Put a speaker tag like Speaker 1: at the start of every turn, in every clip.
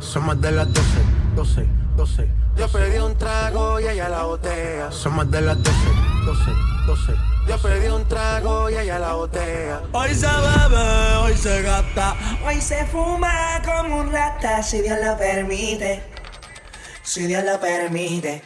Speaker 1: Somos de las 12, 12, 12.
Speaker 2: Yo pedí un trago y ella la botella.
Speaker 1: Somos de las 12, 12, 12.
Speaker 2: Yo pedí un trago y ella la botella.
Speaker 3: Hoy se bebe, hoy se gasta.
Speaker 4: Hoy se fuma como un rata, si Dios lo permite. Si Dios lo permite.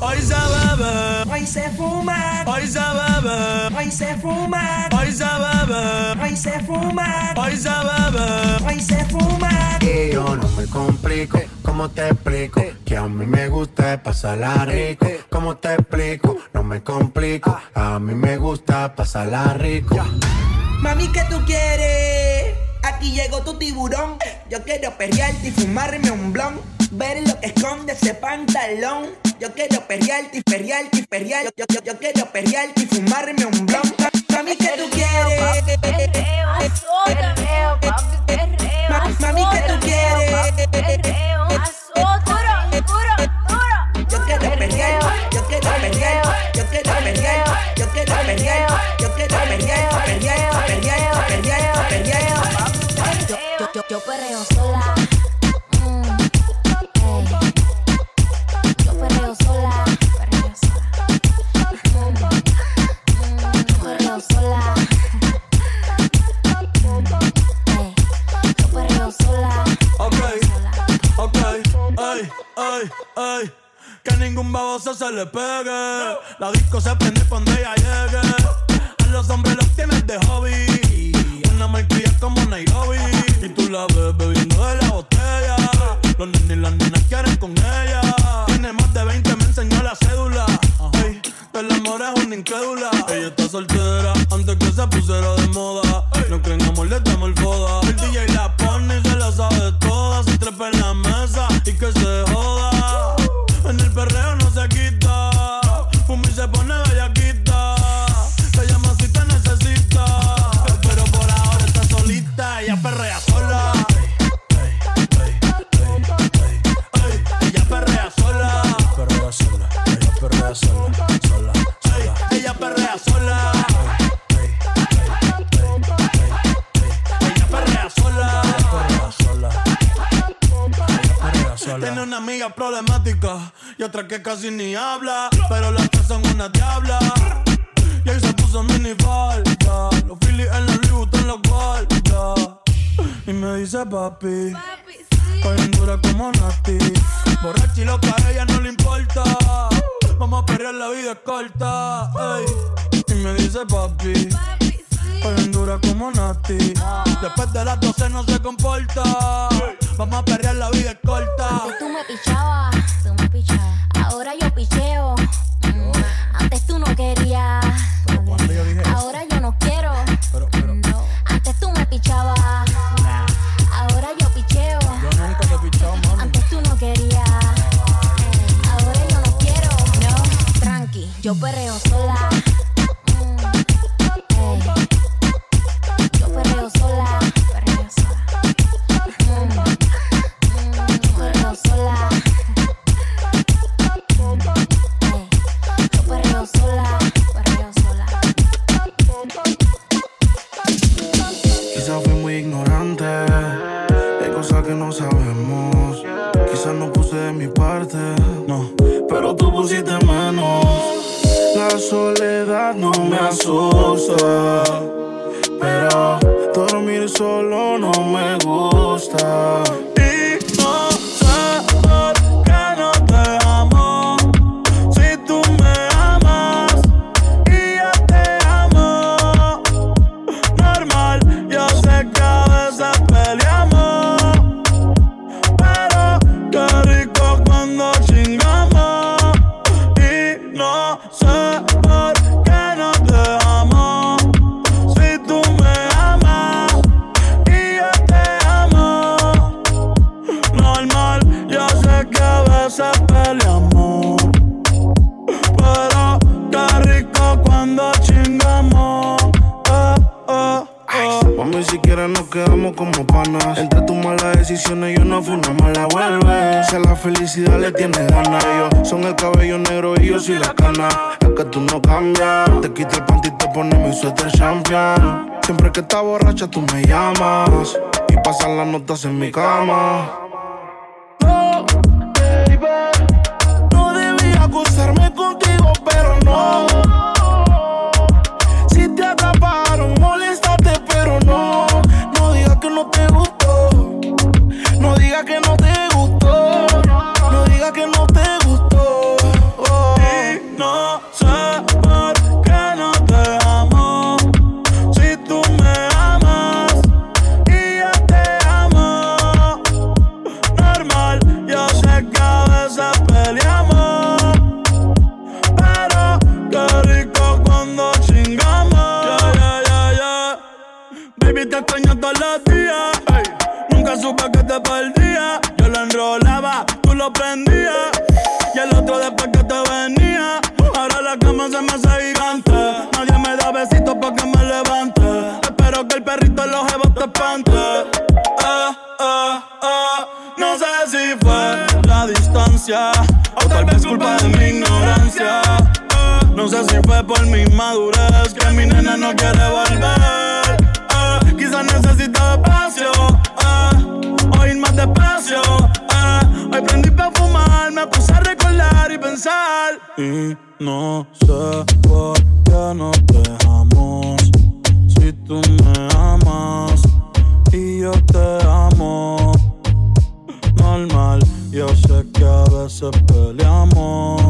Speaker 3: Hoy se bebe,
Speaker 4: Hoy se fuma.
Speaker 3: hoy se bebe,
Speaker 4: Hoy se fuma.
Speaker 3: hoy se bebe,
Speaker 4: Hoy se fuma.
Speaker 3: hoy se bebe.
Speaker 4: Hoy se fuma.
Speaker 1: Y yo no me complico, ¿cómo te explico? Que a mí me gusta pasarla rico. ¿Cómo te explico? No me complico, a mí me gusta pasarla rico.
Speaker 4: Mami, ¿qué tú quieres? Aquí llegó tu tiburón. Yo quiero perrearte y fumarme un blon. Ver lo que esconde ese pantalón. Yo quiero perrearte y perrearte y perrear. Yo, yo, yo quiero perrearte y fumarme un blon. Mami, ¿qué tú quieres?
Speaker 3: Ay. Que ningún baboso se le pegue. La disco se prende cuando ella llegue. A los hombres los tienes de hobby. Una marquilla como Nairobi. Y tú la ves bebiendo de la botella. Los nenes y las nenas quieren con ella. Tiene más de 20, me enseñó la cédula. Ay, el amor es una incrédula. Ella está soltera antes que se pusiera Problemática y otra que casi ni habla, pero las tres son una diabla. Y ahí se puso mini falta, los Phillies en la Louis Vuitton los guarda. Y me dice papi, Estoy bien dura como Nati. Borracha y loca, a ella no le importa. Vamos a perrear, la vida es corta. ey. Y me dice papi, Estoy bien dura como Nati. Después de las 12 no se comporta. Vamos a perrear, la vida es corta.
Speaker 5: Antes tú me pichabas, tú me pichabas. Ahora yo picheo. Mm, Antes tú no querías. Ahora yo no quiero. No. Antes tú me pichabas. Ahora yo picheo.
Speaker 3: nunca te he pichado, mami.
Speaker 5: Antes tú no querías. Ahora yo no quiero. No, tranqui, yo perreo
Speaker 3: distancia o tal vez culpa de mi ignorancia. Ah, No sé si fue por mi madurez que mi nena no quiere volver. Ah, Quizás necesita espacio, ah, o ir más despacio. ah. Hoy prendí pa' fumar, me puse a recordar y pensar. Y no sé por qué no te dejamos. Si tú me amas y yo te veces peleamos.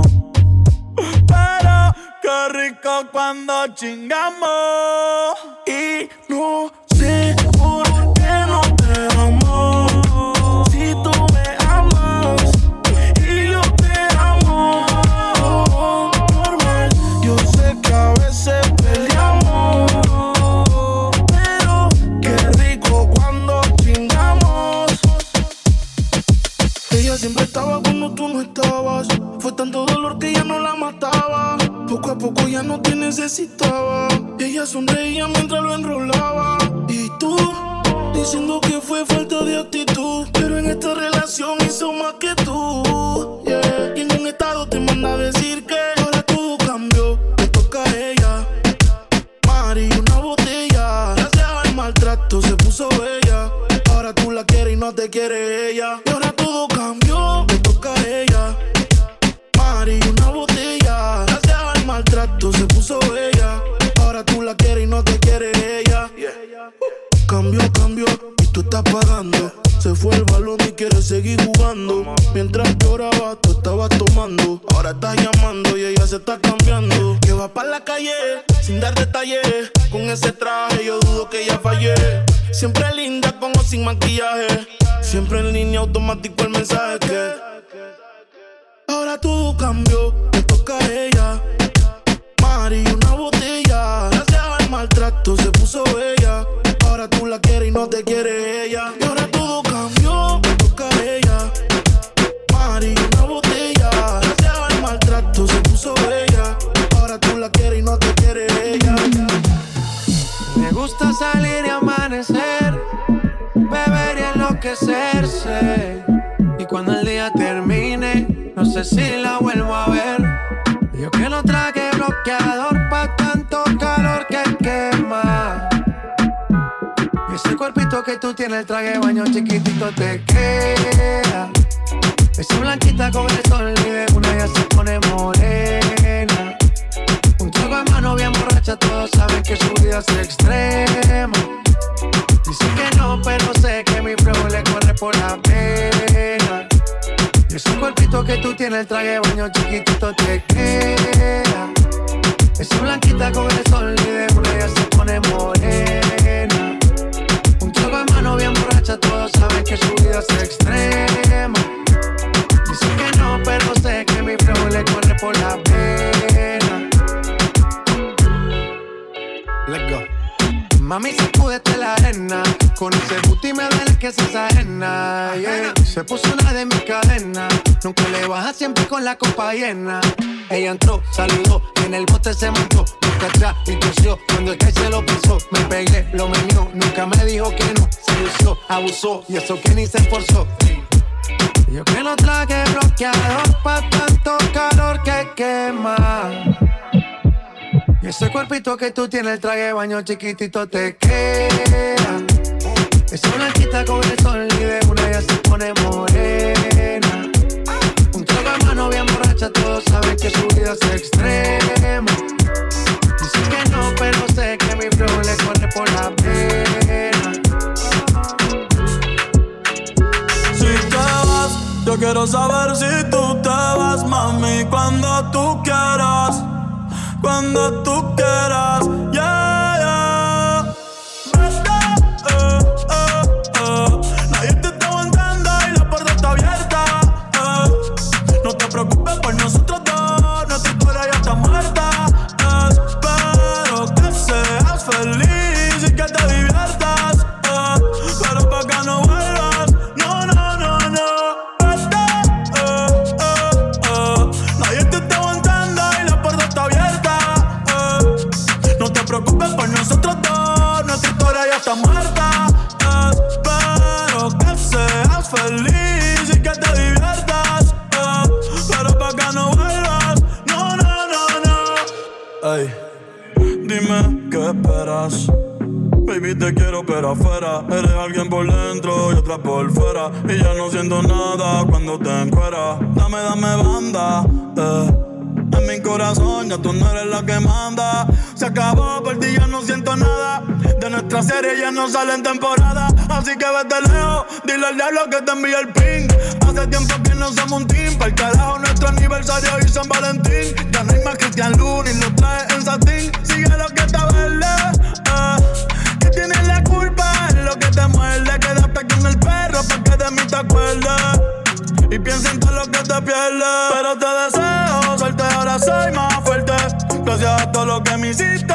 Speaker 3: Pero qué rico cuando chingamos.
Speaker 6: Y no Poco a poco ya no te necesitaba. Ella sonreía mientras lo enrolaba. Y tú, diciendo que fue falta de actitud. Pero en esta relación hizo más que tú. Y en un estado te manda a decir que ahora todo cambió. Le toca a ella. Mari, una botella. Gracias al maltrato se puso bella. Ahora tú la quieres y no te quiere Se fue el balón y quiere seguir jugando. Mientras lloraba, tú estabas tomando. Ahora estás llamando y ella se está cambiando. Que va para la calle sin dar detalles. Con ese traje yo dudo que ella fallé. Siempre linda con o sin maquillaje. Siempre en línea automático el mensaje. Ahora todo cambió, le toca a ella. Mari, una botella. Gracias al maltrato se puso bella. Y
Speaker 2: cuando el día termine, no sé si la vuelvo a ver. Yo que no traje bloqueador pa' tanto calor que quema. Y ese cuerpito que tú tienes, el traje de baño chiquitito te queda. Esa blanquita con el sol y de una ya se pone morena. El traje baño chiquitito te queda. La copa llena. Ella entró, saludó y en el bote se montó. Nunca atrás y tosió. Cuando el que se lo pisó, me pegué, lo menió. Nunca me dijo que no. Se lució, abusó y eso que ni se esforzó. Yo que no traje bloqueador pa' tanto calor que quema. Y ese cuerpito que tú tienes, el traje de baño chiquitito te queda. Esa blanquita con el sol y de una ya se pone morena. Borracha, todos saben que su vida es extrema. Dice que no, pero sé que mi flow le corre por la pena.
Speaker 3: Si te vas, yo quiero saber si tú te vas, mami, cuando tú quieras, cuando tú quieras, yeah. Feliz y que te diviertas. eh. Pero pa' que no vuelvas, no, no, no, no. Ey, dime qué esperas. Baby, te quiero pero afuera Eres alguien por dentro y otra por fuera Y ya no siento nada cuando te encueras Dame, dame banda, eh En mi corazón ya tú no eres la que manda Se acabó, por ti ya no siento nada Nuestra serie ya no sale en temporada Así que vete lejos, dile al diablo que te envíe el ping Hace tiempo que no somos un team Para el carajo nuestro aniversario y San Valentín Ya no hay más Cristian Luna y lo trae en satín Sigue lo que está verde, eh que tienes la culpa es lo que te muerde. Quédate con el perro pa' que de mí te acuerdes. Y piensa en todo lo que te pierdes. Pero te deseo suerte, ahora soy más fuerte. Gracias a todo lo que me hiciste.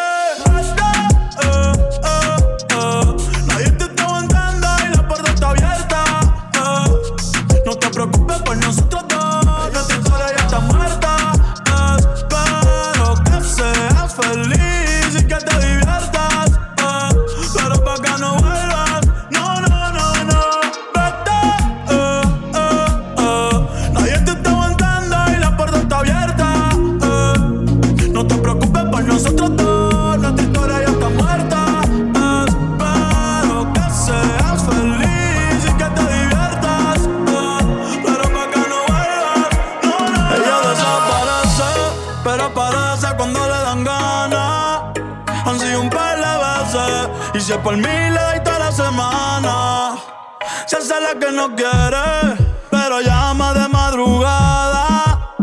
Speaker 3: Que no quiere, pero llama de madrugada.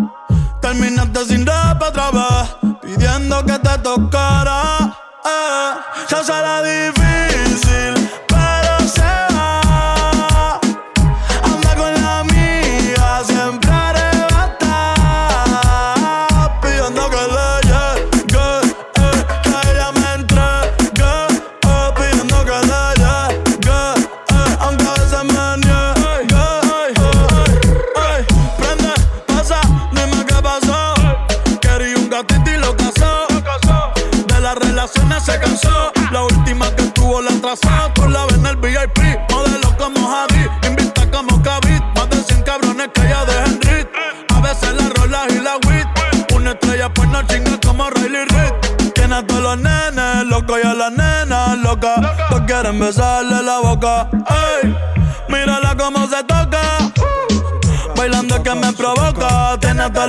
Speaker 3: Terminaste sin rap otra vez, pidiendo que te tocara. Eh, se hace la difícil,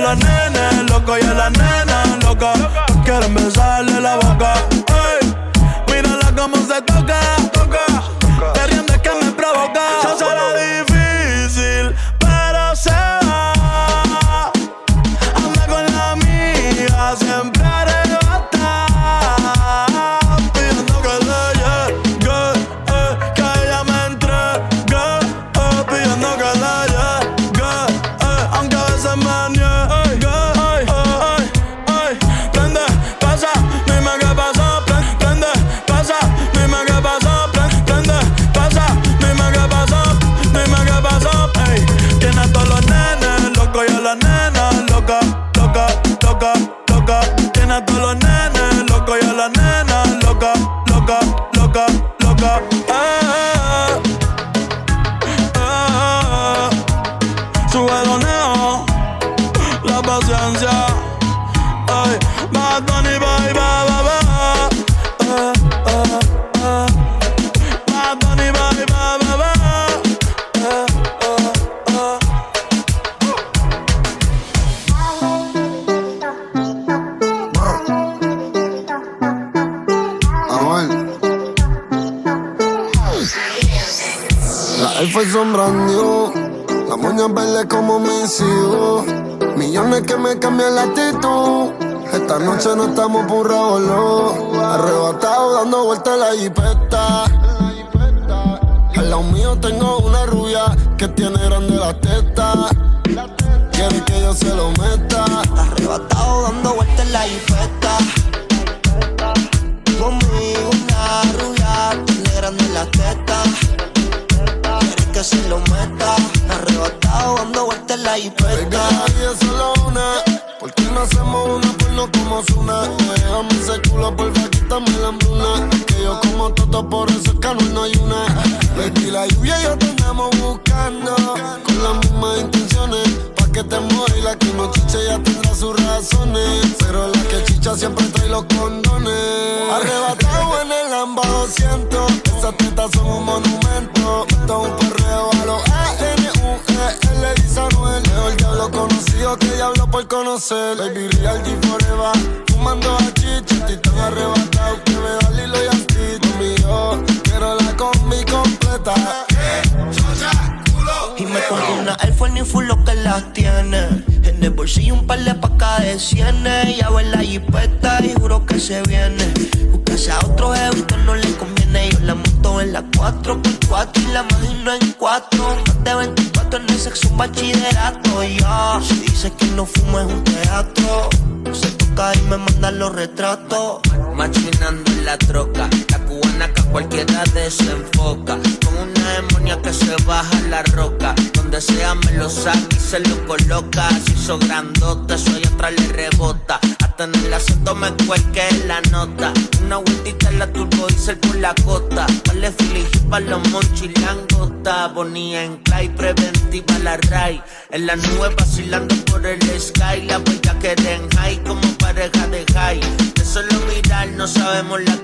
Speaker 3: los nenes locos y a las nenas locas. Quieren besarle la boca.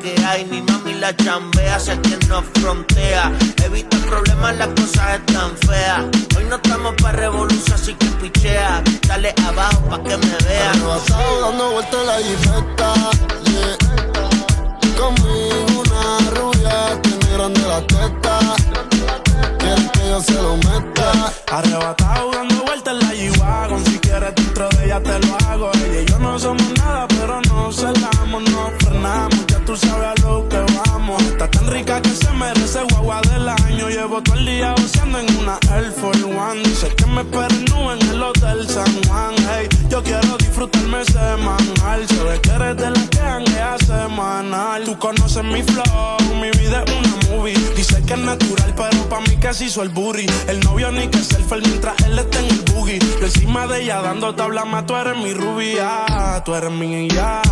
Speaker 3: Que
Speaker 7: hay.
Speaker 8: Mi mami la chambea, sé quien nos frontea. Evita problemas, las cosas están feas. Hoy no estamos para revolución, así que pichea. Dale abajo pa' que me vea.
Speaker 7: Arrebatado dando vueltas en la jifeta, yeah. Conmigo una rubia, tiene grande la teta. Quiere que yo se lo meta.
Speaker 6: Arrebatado dando vueltas en la G-Wagon. Si quieres dentro de ella te lo hago. Ella y yo no somos nada, pero no celamos, no se merece guagua del año. Llevo todo el día usando en una Air Force One. Dice que me esperen en el Hotel San Juan. Hey, yo quiero disfrutarme semanal. Se ve que eres de la que hanguea semanal. Tú conoces mi flow, mi vida es una movie. Que es natural, pero pa' mí se hizo el burry. El novio ni que selfie mientras él está en el boogie. Yo encima de ella dando tabla más, tú eres mi rubia. Tú eres mi ya.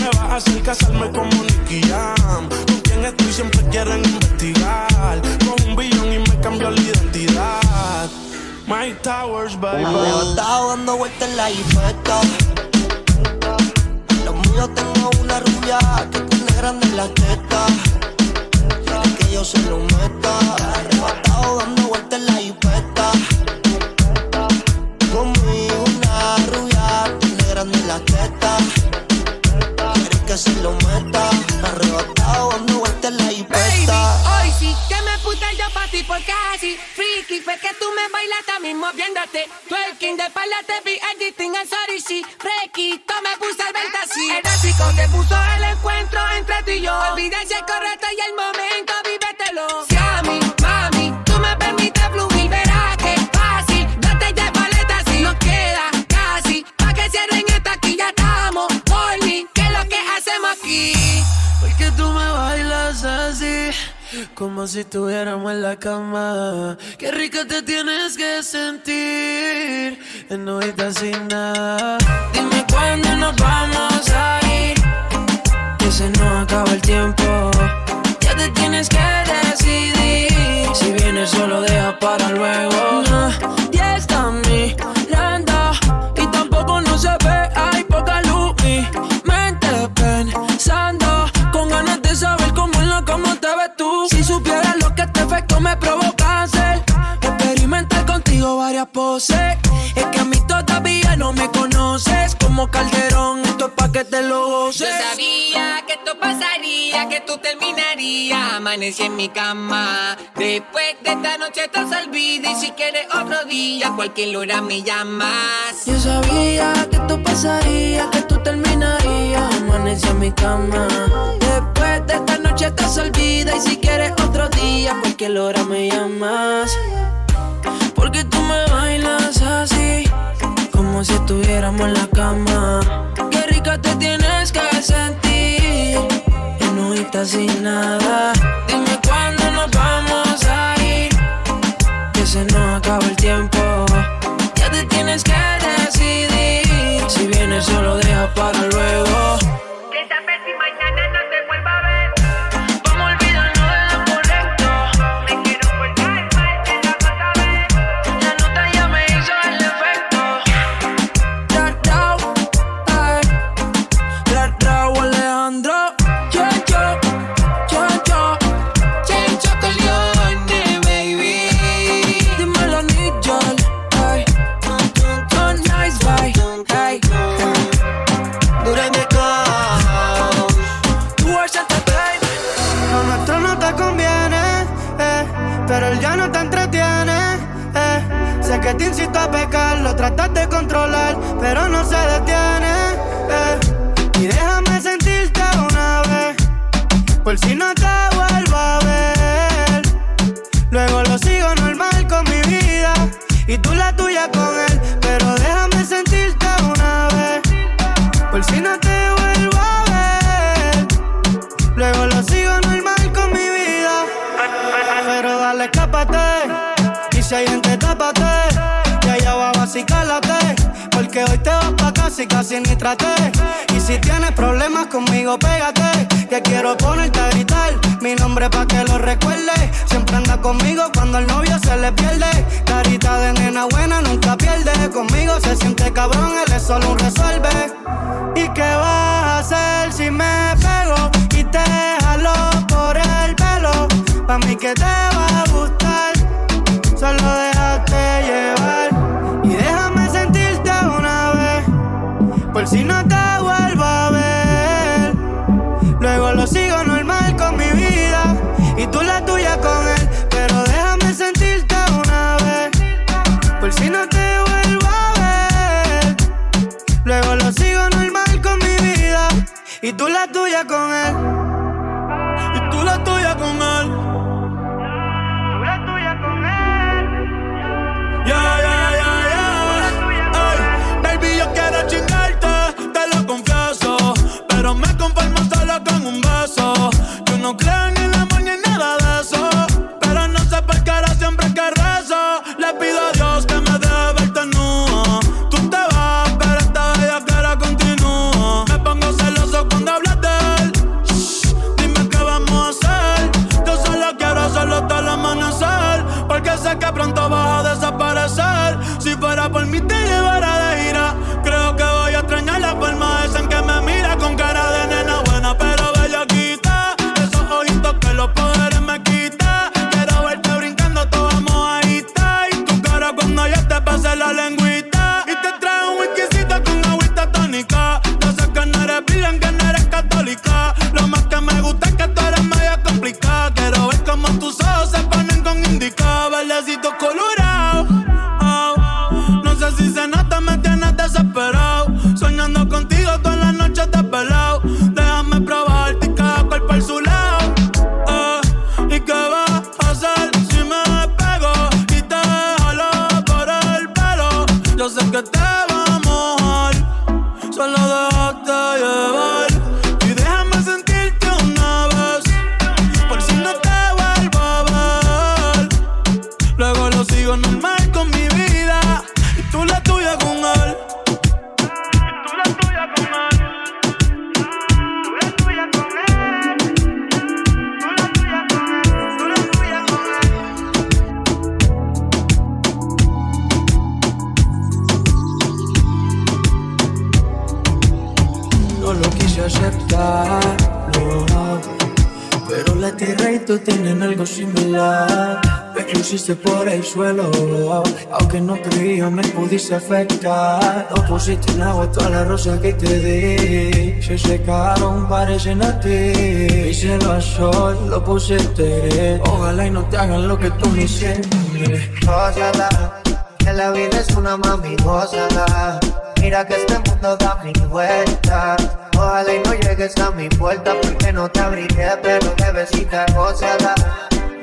Speaker 6: Me vas a hacer casarme como Nicky Jam. Con quien estoy siempre quieren investigar. Con un billón y me cambió la identidad. My Towers, baby.
Speaker 9: Arrebatado dando vueltas en la hipeta. Los míos tengo una rubia que tiene grande la teta. Yo se lo meta. Arrebatado dando vueltas en la hipeta. Conmigo una rubia tiene grande la teta. Quiere que se lo meta. Arrebatado dando vueltas en la hipeta.
Speaker 10: Hoy sí que me puse yo pa' ti por casi Freaky, fue que tú me bailaste a mismo viéndote Twerking de espalda te vi editing and sorry sí Freaky, me puse al venta así El que puso el encuentro entre tú y yo Olvídese el correcto y el momento,
Speaker 2: como si estuviéramos en la cama. Qué rica te tienes que sentir. En noche sin nada. Dime cuándo nos vamos a ir. Que se nos acaba el tiempo. Ya te tienes que decidir. Si vienes solo deja para luego. No, y está mirando. Si supieras lo que este efecto me provoca hacer. Experimentar contigo varias poses. Es que a mí todavía no me conoces. Como Calderón, esto es pa' que te lo goces.
Speaker 10: Yo sabía que
Speaker 11: esto pasaría, que tú terminarías. Amanecí en mi cama. Después de esta noche te olvida. Y si quieres otro día, cualquier hora me llamas.
Speaker 12: Yo sabía que esto pasaría, que tú terminarías. Amanecí en mi cama. Cualquier hora me llamas. Porque tú me bailas así, como si estuviéramos en la cama. Qué rica te tienes que sentir, enojita sin nada. Dime cuándo nos vamos a ir, que se nos acaba el tiempo. Ya te tienes que decidir, si vienes solo deja para luego.
Speaker 3: Casi ni traté. Y si tienes problemas conmigo, pégate. Que quiero ponerte a gritar mi nombre pa' que lo recuerde. Siempre anda conmigo cuando el novio se le pierde. Carita de nena buena nunca pierde. Conmigo se siente cabrón, él es solo un resuelve. ¿Y qué vas a hacer si me pego y te jalo por el pelo? Pa' mí que te va a gustar, si no te vuelvo a ver. Luego lo sigo normal con mi vida y tú la tuya con él. Pero déjame sentirte una vez, por si no te vuelvo a ver. Luego lo sigo normal con mi vida y tú la tuya con él.
Speaker 13: Suelo. Aunque no creía, me pudiste afectar. No pusiste en agua toda la rosa que te di. Se secaron, parecen a ti. Y se lo sol, lo pusiste. Ojalá y no te hagan lo que tú me hiciste.
Speaker 14: Gózala, que la vida es una mami, gózala. Mira que este mundo da mil vueltas. Ojalá y no llegues a mi puerta porque no te abriré, pero bebecita, gózala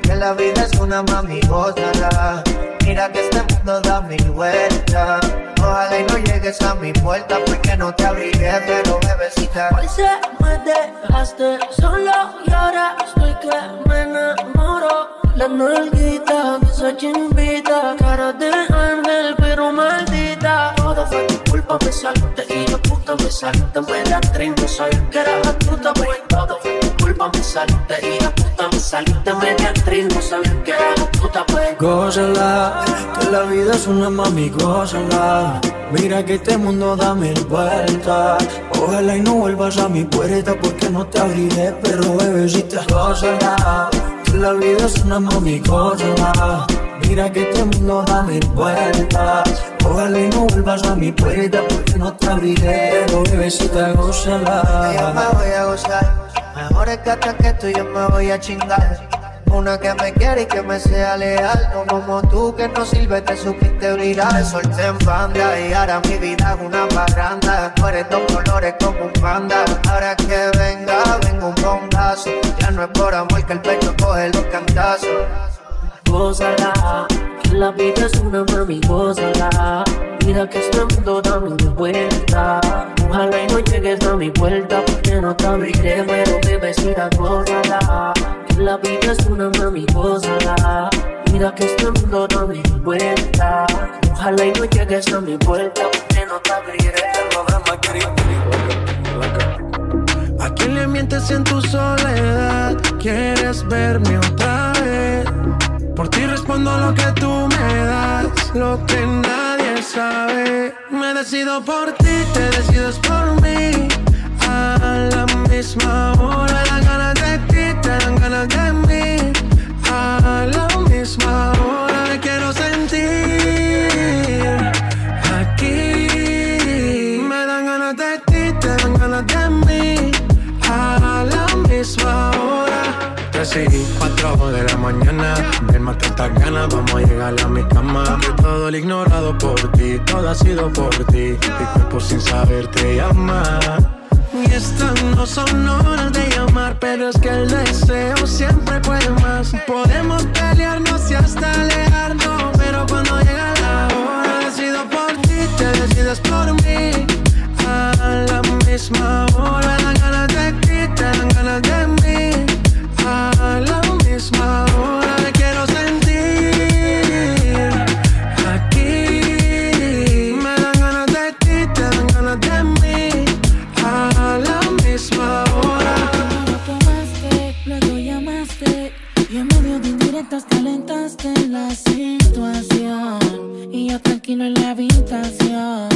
Speaker 14: que la vida es una mami, gózala. Mira que este mundo da mil vueltas. Ojalá y no llegues a mi puerta porque no te abriré, pero bebecita.
Speaker 15: Hoy se me dejaste solo y ahora estoy que me enamoro. La nalguita, esa chimbita, cara de ángel, pero maldita. Todo fue tu culpa, me saliste y yo puta me saliste. Me la tren, no sabía que era puta, pues saliste y yo puta me saliste. Media actriz, no sabía que era puta, pues.
Speaker 13: Gózala, que la vida es una mami, gózala. Mira que este mundo da mil vueltas. Ojalá y no vuelvas a mi puerta porque no te abriré, pero bebecita, gózala. Que la vida es una mami, gózala. Mira que este mundo da mil vueltas. Ojalá y no vuelvas a mi puerta porque no te abriré, pero bebecita, gózala.
Speaker 14: Yo me voy a gozar. Mejor es que tú yo me voy a chingar. Una que me quiere y que me sea leal. No como tú que no sirve, te supiste brillar. Solté en banda y ahora mi vida es una parranda. Tú eres dos colores como un panda. Ahora que venga, vengo un bombazo. Ya no es por amor que el pecho coge los cantazos.
Speaker 15: Gózala, la vida es una mami, gózala. Mira que este mundo da mil vueltas. Ojalá y no llegues a mi vuelta porque no te abriré, pero bebecita, gózala. Que la vida es una mami, gózala. Mira que este mundo da mil vueltas. Ojalá y no llegues a mi vuelta porque no te abriré, pero
Speaker 2: ¿A quién le mientes en tu soledad? ¿Quieres verme otra vez? Por ti respondo lo que tú me das, lo que nadie sabe. Me decido por ti, te decides por mí. A la misma hora dan ganas de ti, te dan ganas de mí. A la misma hora me quiero sentir aquí. Me dan ganas de ti, te dan ganas de mí. A la misma hora. Tres y cuatro de la mañana. Ven, mata estas ganas, vamos a llegar a mi cama. Todo el ignorado por ti, todo ha sido por ti. Mi cuerpo sin saber te llama. Y estas no son horas de llamar, pero es que el deseo siempre puede más. Podemos pelearnos y hasta alejarnos, pero cuando llega
Speaker 16: tranquilo en la habitación.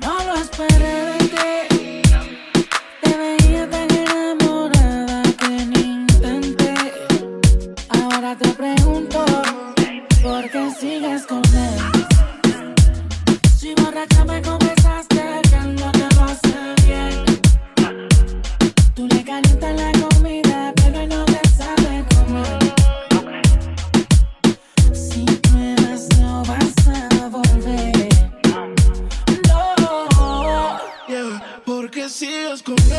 Speaker 16: No lo esperé de ti, sigues con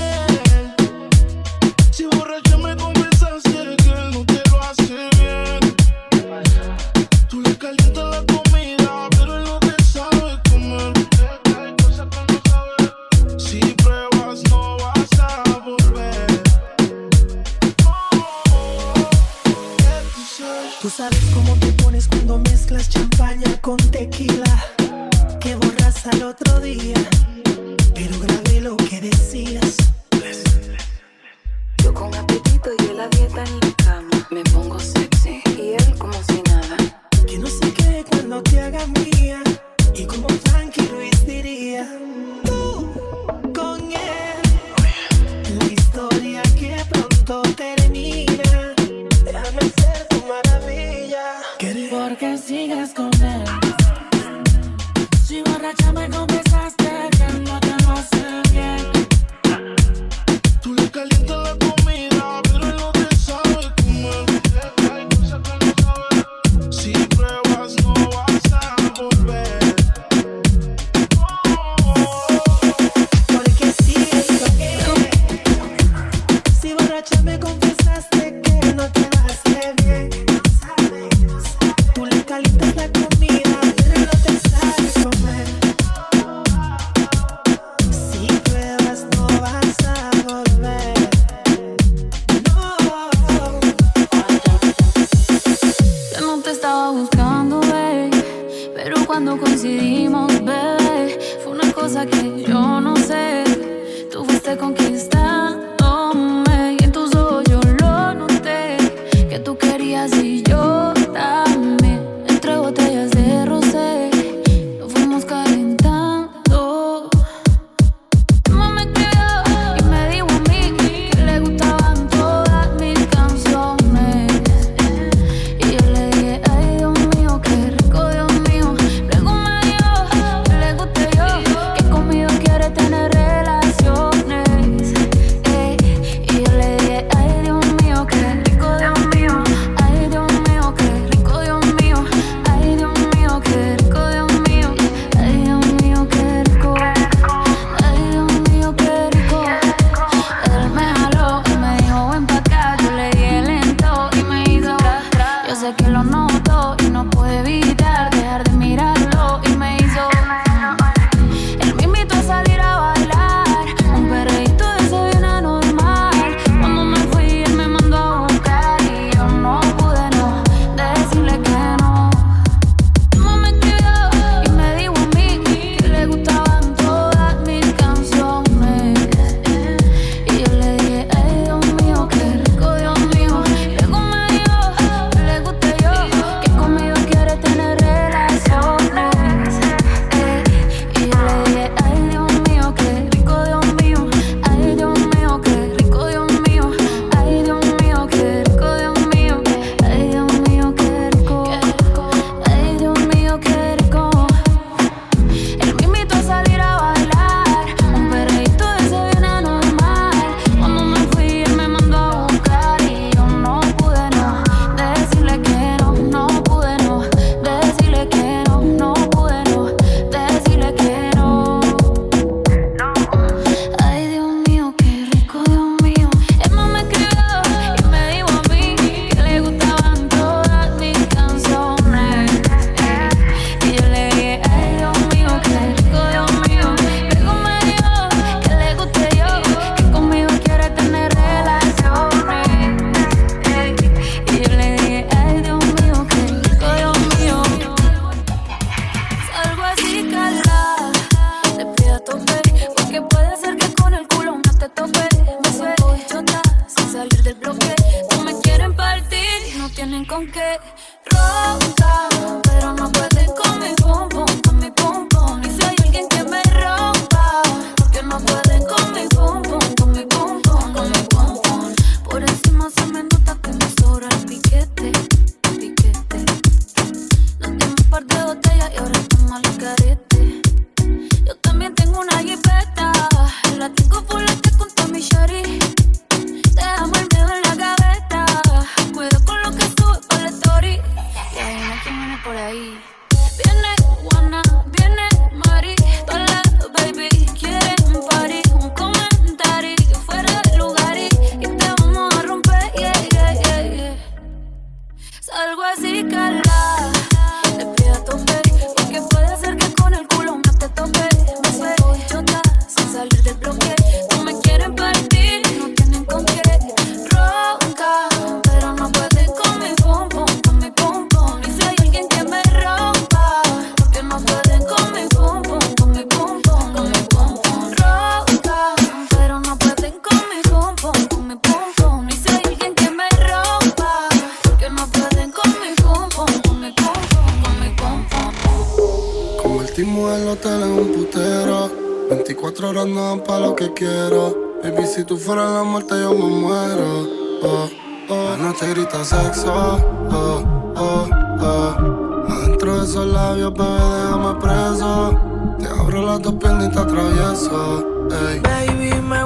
Speaker 11: piernas y te atravieso.
Speaker 17: Baby, me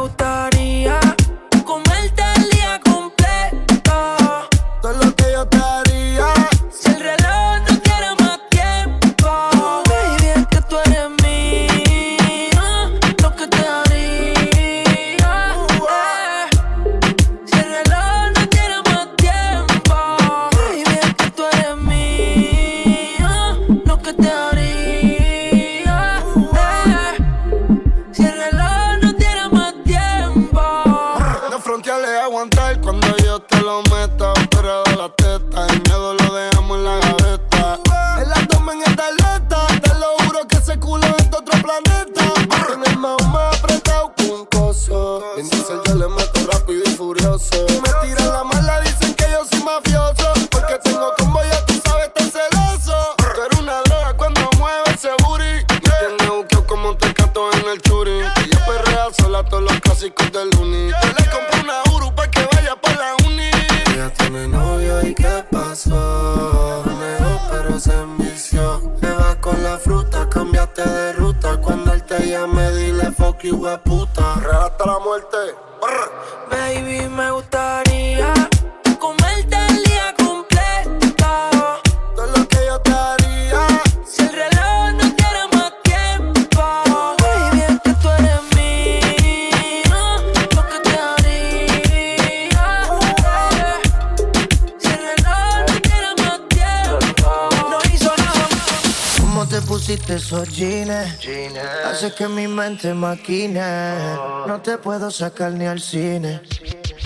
Speaker 3: No te puedo sacar ni al cine.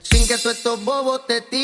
Speaker 3: Sin que tú estos bobos te tiren.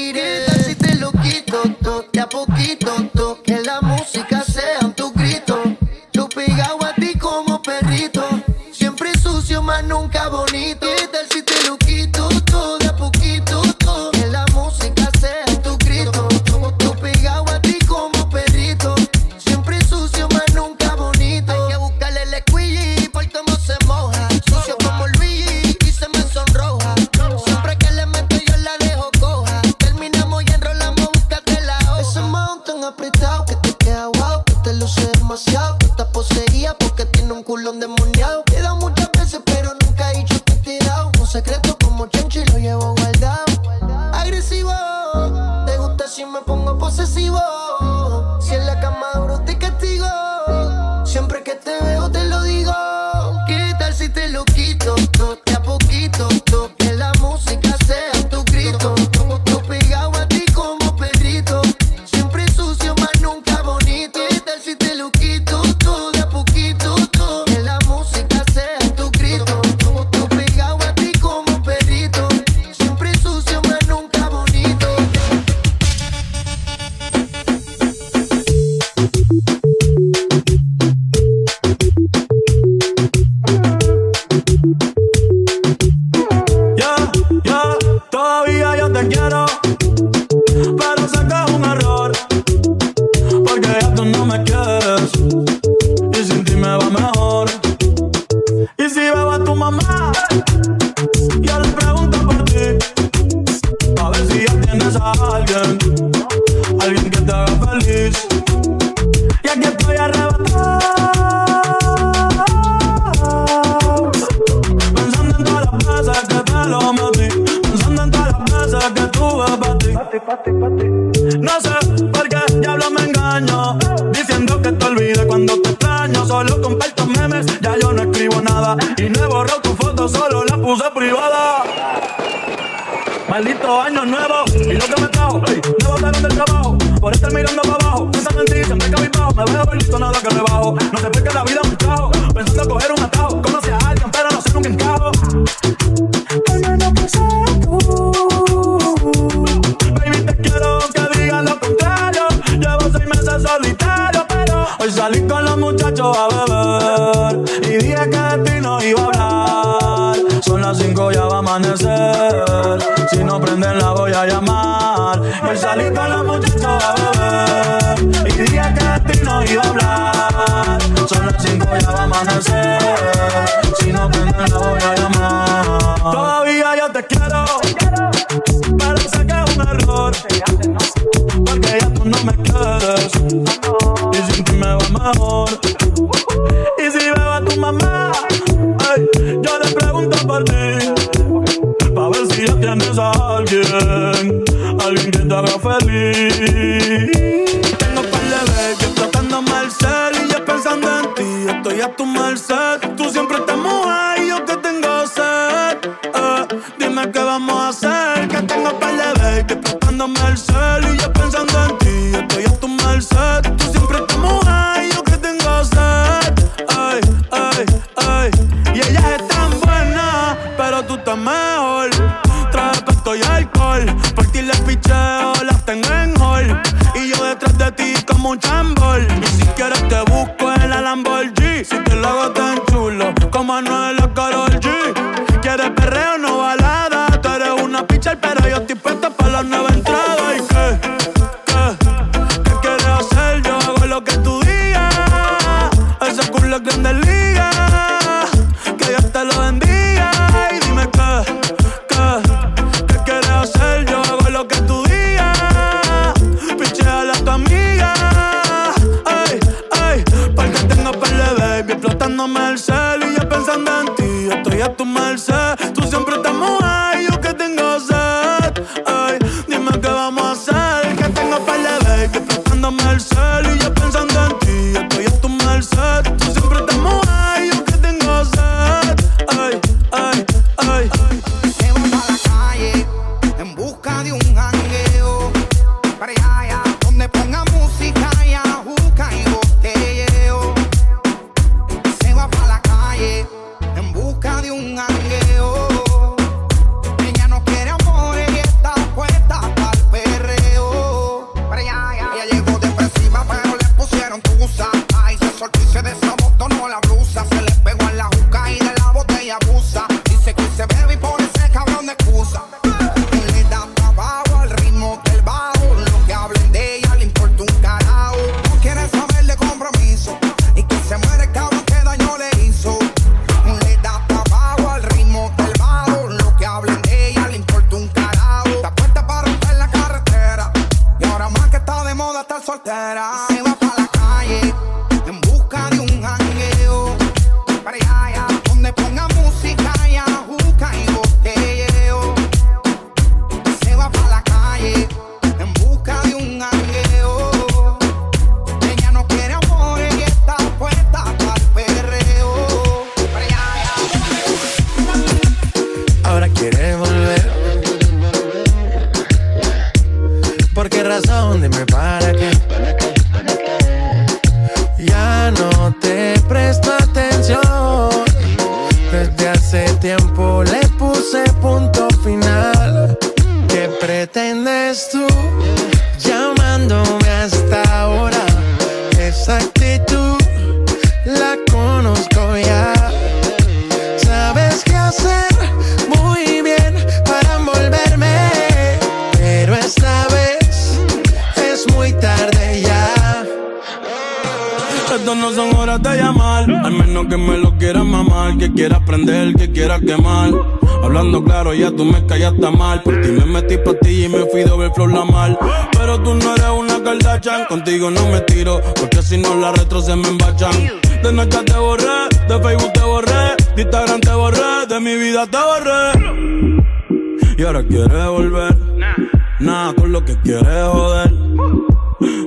Speaker 18: quiere
Speaker 3: joder,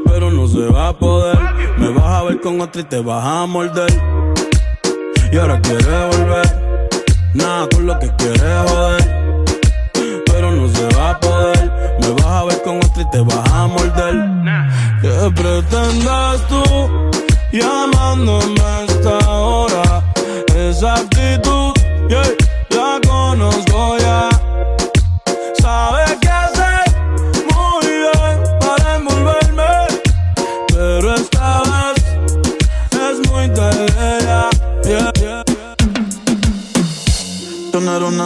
Speaker 3: pero no se va a poder. Me vas a ver con otra y te vas a morder. Y ahora quiere volver, nada con lo que quiere joder, pero no se va a poder. Me vas a ver con otra y te vas a morder. ¿Qué pretendes tú llamándome a esta hora? Esa actitud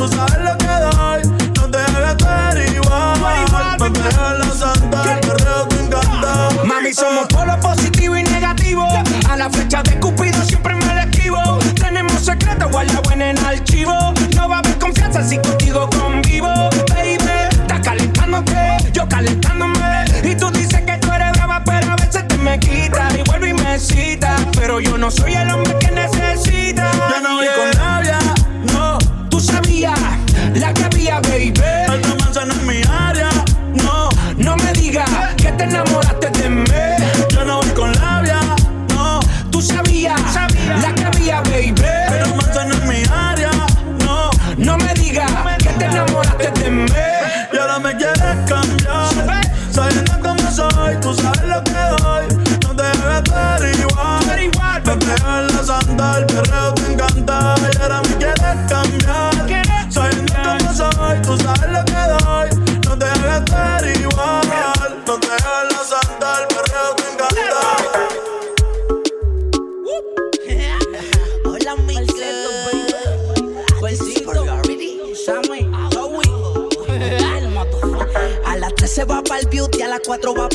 Speaker 19: Tú sabes lo que
Speaker 20: doy, no debes derivar.
Speaker 19: Me dejas la santa, te
Speaker 20: reo te encanta. Mami, somos polo
Speaker 19: positivo y negativo. A la flecha de
Speaker 20: Cupido
Speaker 19: siempre me la esquivo. Tenemos
Speaker 20: secretos guardados en archivo. No
Speaker 19: va a haber confianza si
Speaker 20: contigo convivo. Baby, estás calentándote, yo calentándome. Y tú dices que tú eres brava, pero a veces te me quitas. Y vuelvo y me citas. Pero yo no soy el
Speaker 3: hombre que necesito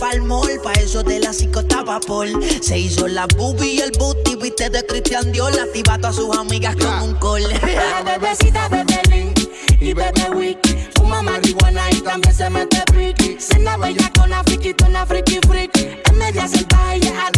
Speaker 3: pa'l mall, pa' eso de las cinco estaba por. Se hizo la boobie y el booty, viste de Cristian Dior, la a sus amigas con un call.
Speaker 16: La bebecita bebe link y bebe wiki, fuma marihuana y también se mete friki. Cena bella
Speaker 21: con
Speaker 16: la friki, tona friki friki, es media sentada y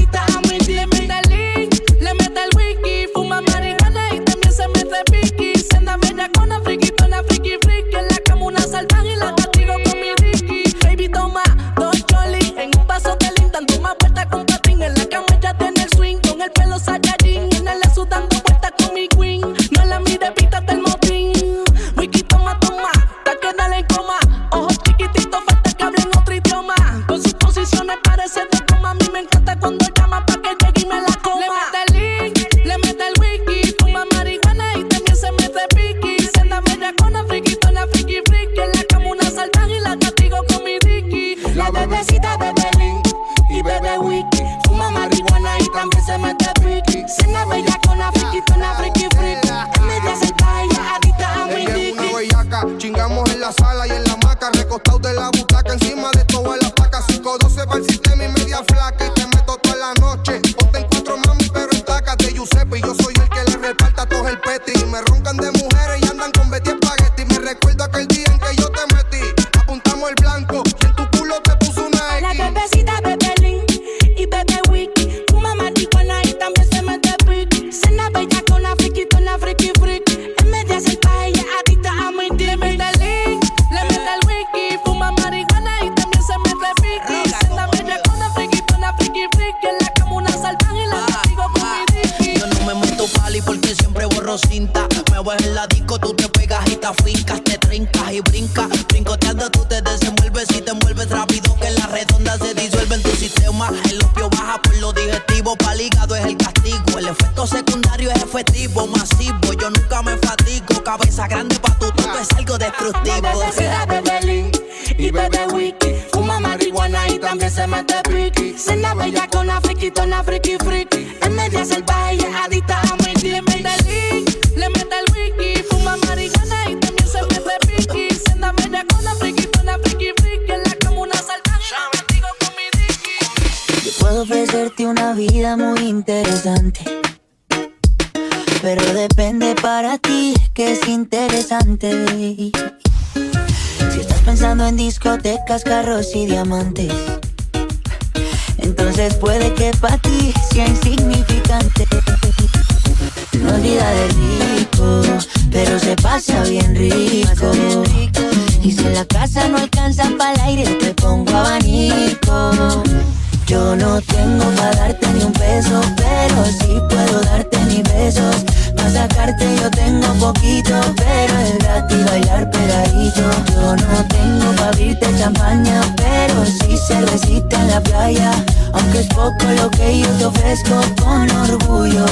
Speaker 16: con
Speaker 22: orgullo.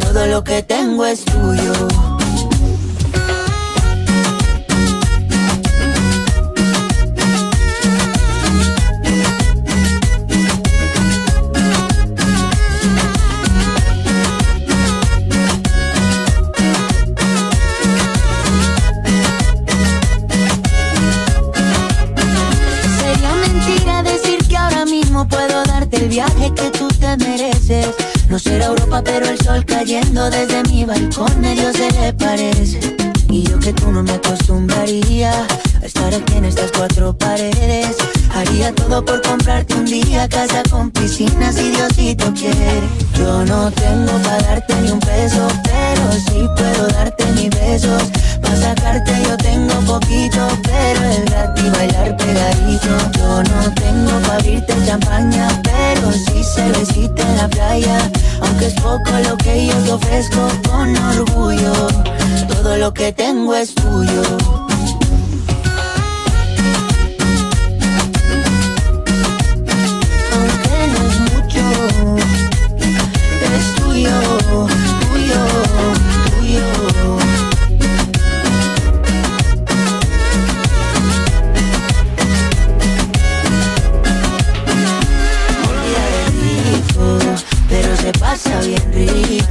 Speaker 22: Todo lo que tengo es tuyo. Sería mentira decir que ahora mismo puedo darte el viaje que tú te mereces no será Europa, pero el sol cayendo desde mi balcón medio se le parece. Y yo que tú no me acostumbraría a estar aquí en estas cuatro paredes. Haría todo por comprarte un día casa con piscina si Diosito quiere. Yo no tengo para darte ni un peso, pero sí puedo darte mis besos. Para sacarte yo tengo poquito, pero es gratis bailar pegadito. Yo no tengo para abrirte champaña, pero sí cervecita en la playa. Aunque es poco lo que yo te ofrezco con orgullo, todo lo que tengo es tuyo.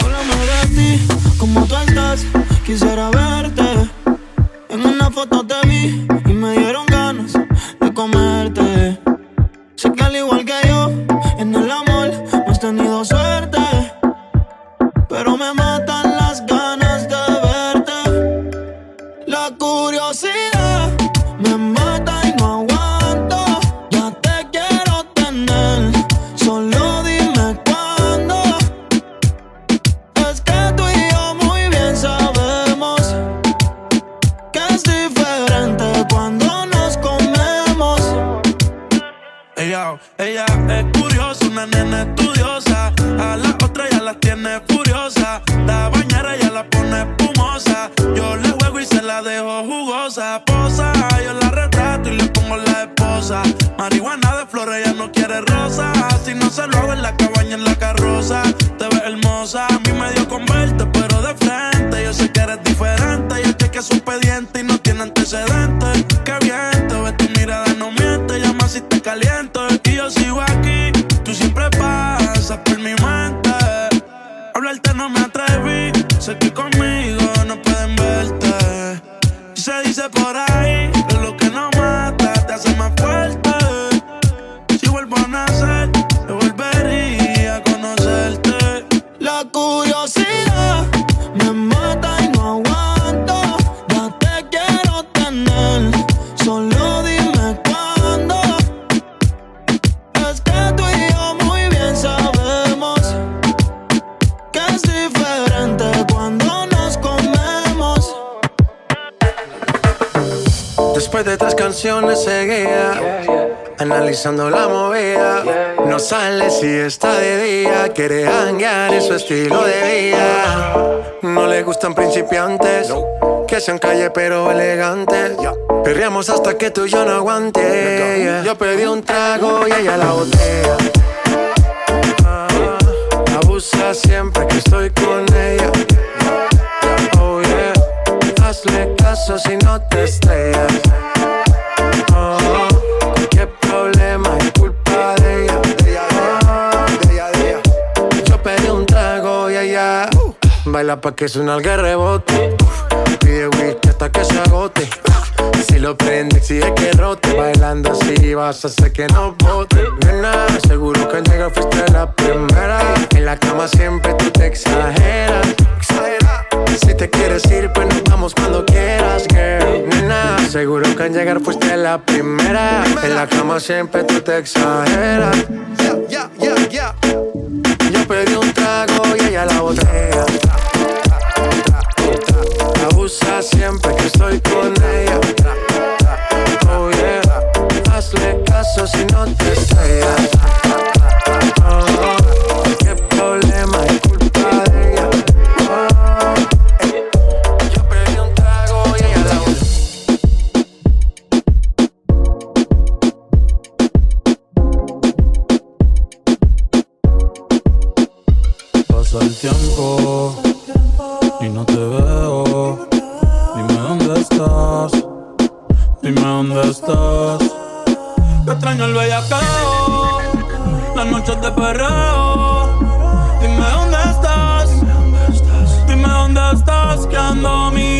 Speaker 13: Háblame de ti, como tú estás, quisiera verte. En una foto te vi y me dieron ganas de comerte. Sé que al igual que yo, en el amor no
Speaker 6: quiere rosa. Si no se lo hago en la cabaña, en la carroza. Te ves hermosa, a mí me dio con verte, pero de frente. Yo sé que eres diferente. Y el que es un pediente y no tiene antecedentes. Si
Speaker 2: está de día Quiere hanguear en su estilo de vida. No le gustan principiantes Que sean calle pero elegantes. Perreamos hasta que tú y yo no aguante. Yo pedí un trago y ella la botella Ah, Abusa siempre que estoy con ella. Oh yeah. Hazle caso si no te estrellas. Baila pa' que suena el rebote. Pide whisky hasta que se agote. Si lo prende, exige que rote. Bailando así vas a hacer que no bote. Nena, seguro que al llegar fuiste la primera. En la cama siempre tú te exageras. Exagera. Si te quieres ir, pues nos vamos cuando quieras, girl. Nena, seguro que al llegar fuiste la primera. En la cama siempre tú te exageras.
Speaker 13: Ya, ya, ya.
Speaker 2: Yo pedí un trago y ella la botella. Abusa siempre que estoy con ella. Oh yeah. Hazle caso si no te estrellas. Oh, qué problema es culpa de ella. Oh, yo pedí un trago y ella la botella.
Speaker 13: Pasa el tiempo y no te veo. Dime dónde estás.
Speaker 6: Que extraño el bellacao.
Speaker 3: Las noches de perreo. Dime dónde estás. Dime dónde estás. Que ando mi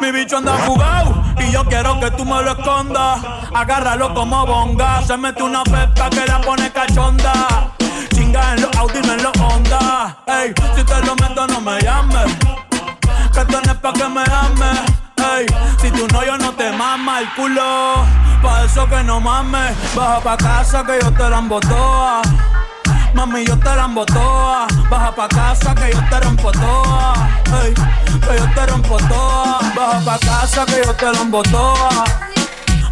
Speaker 3: Mi bicho anda jugado y yo quiero que tú me lo escondas. Agárralo como bonga. Se mete una pepa que la pone cachonda. Chinga en los Audi, no en los Honda. Ey, si te lo meto, no me llames. Que tienes pa' que me ames. Ey, si tú no, yo no te mama el culo. Pa' eso que no mames. Baja pa' casa que yo te la embotoa. Mami, yo te la embotoa. Baja pa' casa que yo te rompo toa. Ey que yo te rompo toa. Baja pa' casa que yo te la toa.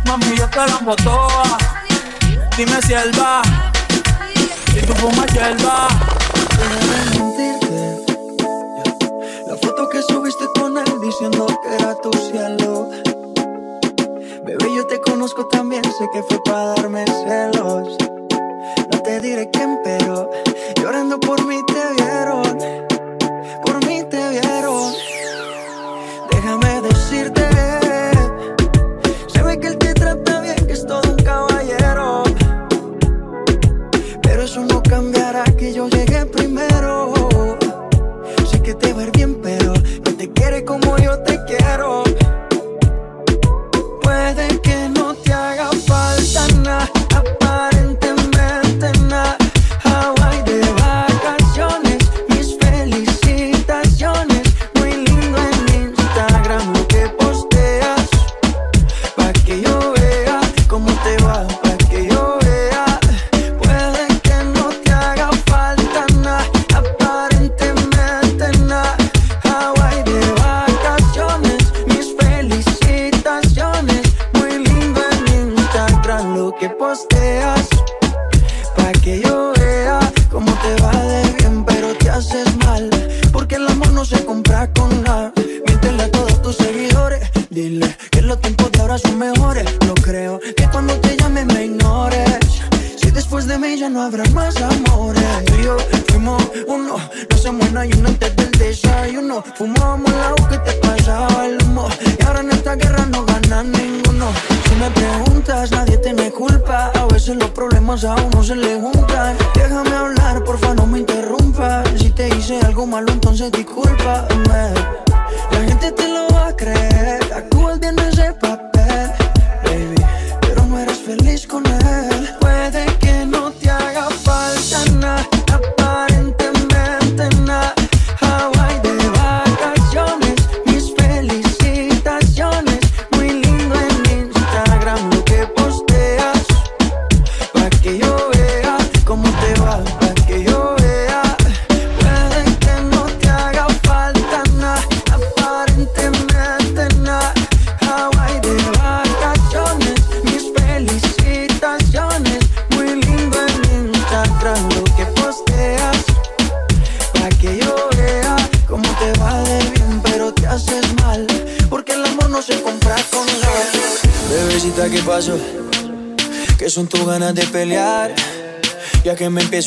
Speaker 3: Mami, yo te la toa. Dime si él va. Si tú fumas hierba.
Speaker 13: La foto que subiste con él diciendo que era tu cielo. Bebé, yo te conozco también, sé que fue para darme celos te diré quién, pero llorando por mí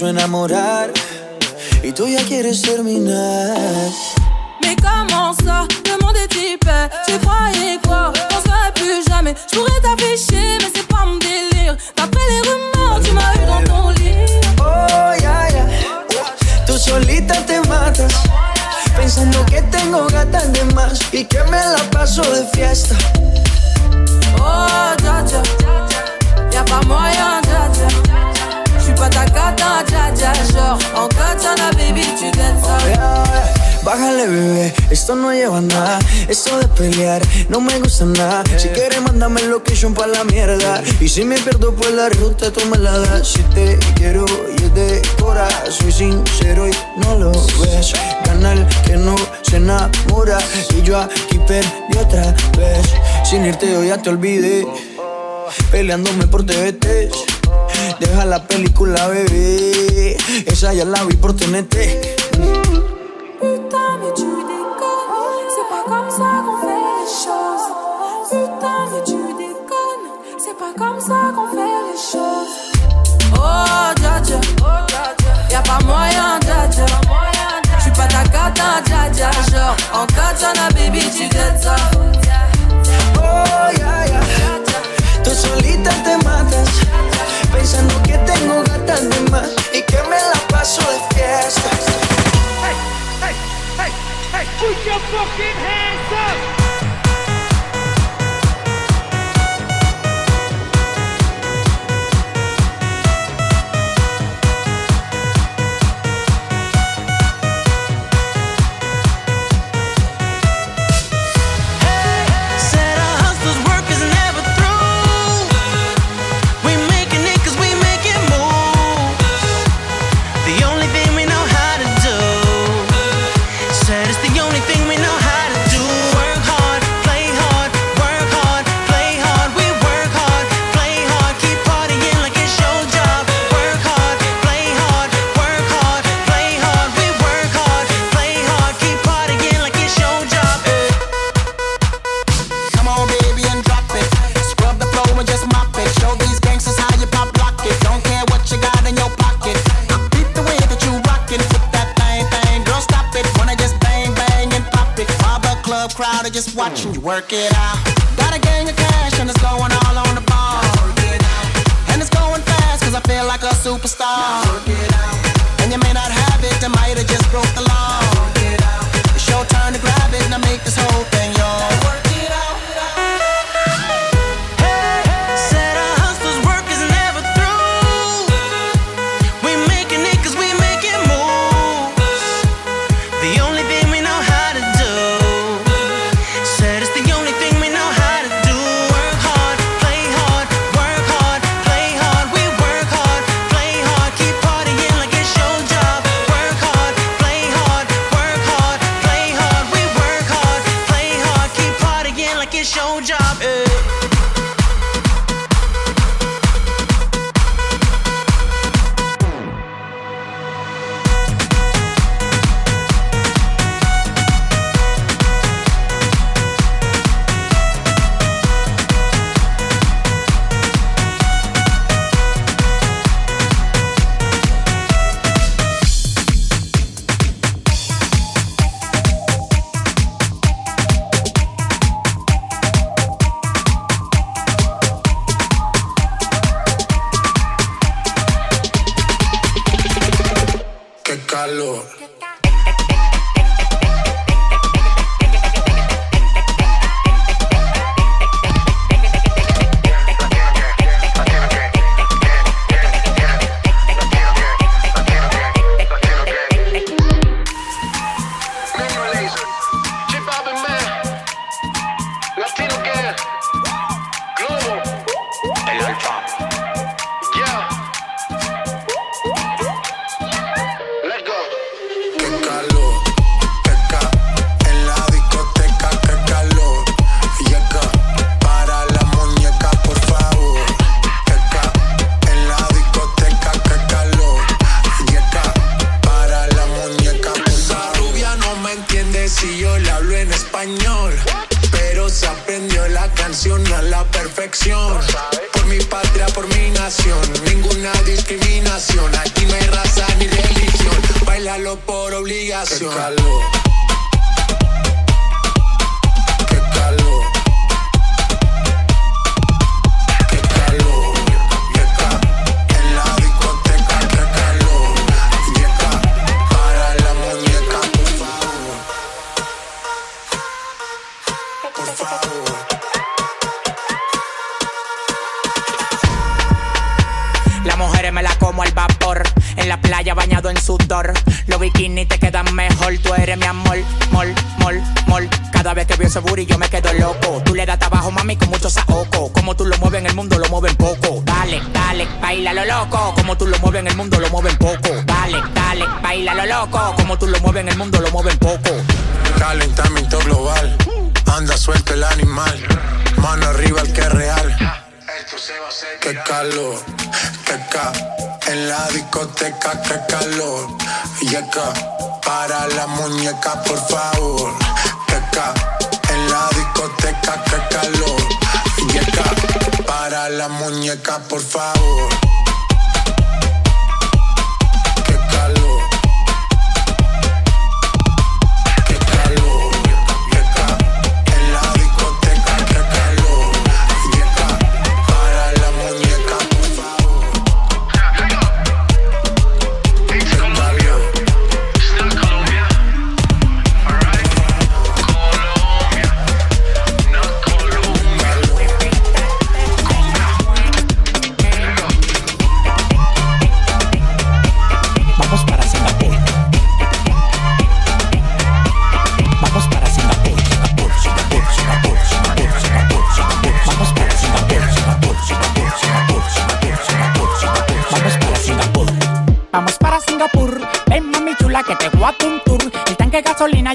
Speaker 16: Mais
Speaker 13: pelear no me gusta nada. Si quieres, mándame el location pa' la mierda. Y si me pierdo por la ruta, tú me la das. Si te quiero y es de cora, soy sincero y no lo ves. Canal que no se enamora. Y yo aquí perdí otra vez. Sin irte, yo ya te olvidé. Peleándome por TVT. Deja la película, bebé. Esa ya la vi por TNT.
Speaker 16: Pas moyen, pas ta dja dja. Genre, en katana, baby, tu ça.
Speaker 13: Oh, yeah, yeah. Tú solita te matas Pensando que tengo gatas de más y que me la paso de fiesta. Hey, hey, hey, hey, put your fucking hands up.
Speaker 23: work it out.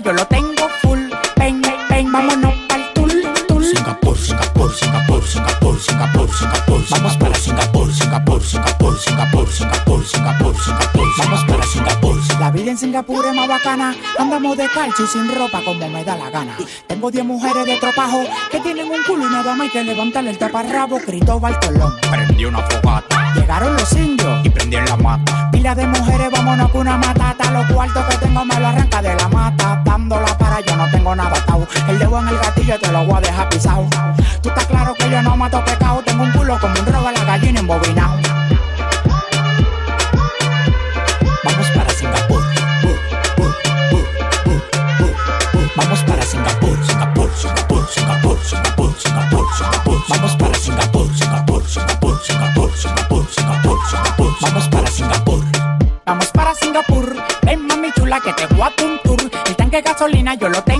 Speaker 7: yo
Speaker 24: lo tengo full. Ven, ven, vámonos pa'l tul, tul. Singapur, Singapur, Singapur, Singapur, Singapur, Singapur. Vamos para Singapur, Singapur, Singapur, Singapur, Singapur, Singapur, Singapur. Vamos para Singapur. La vida en Singapur es más bacana. Andamos de calcio y sin ropa como me da la gana. Tengo 10 mujeres de tropajo que tienen un culo y nada más hay que levantarle el taparrabo. Cristóbal Colón. Prendí una fogata. Llegaron los indios y prendí en la mata. Pila de mujeres, vámonos con una matata. Los cuartos que tengo me lo arranca de la mata.
Speaker 3: El dedo en el gatillo te lo voy a dejar pisado. Tú estás claro que yo no mato pecado. Tengo un culo como un robo a la gallina embobinado. Vamos para Singapur. Vamos para Singapur, Singapur, Singapur, Singapur, Singapur, Singapur, Singapur. Vamos para Singapur, Singapur, Singapur, Singapur, Singapur, Singapur, Singapur. Vamos para Singapur. Vamos para Singapur. Ven mami chula que te voy a un tour. El tanque de gasolina yo lo tengo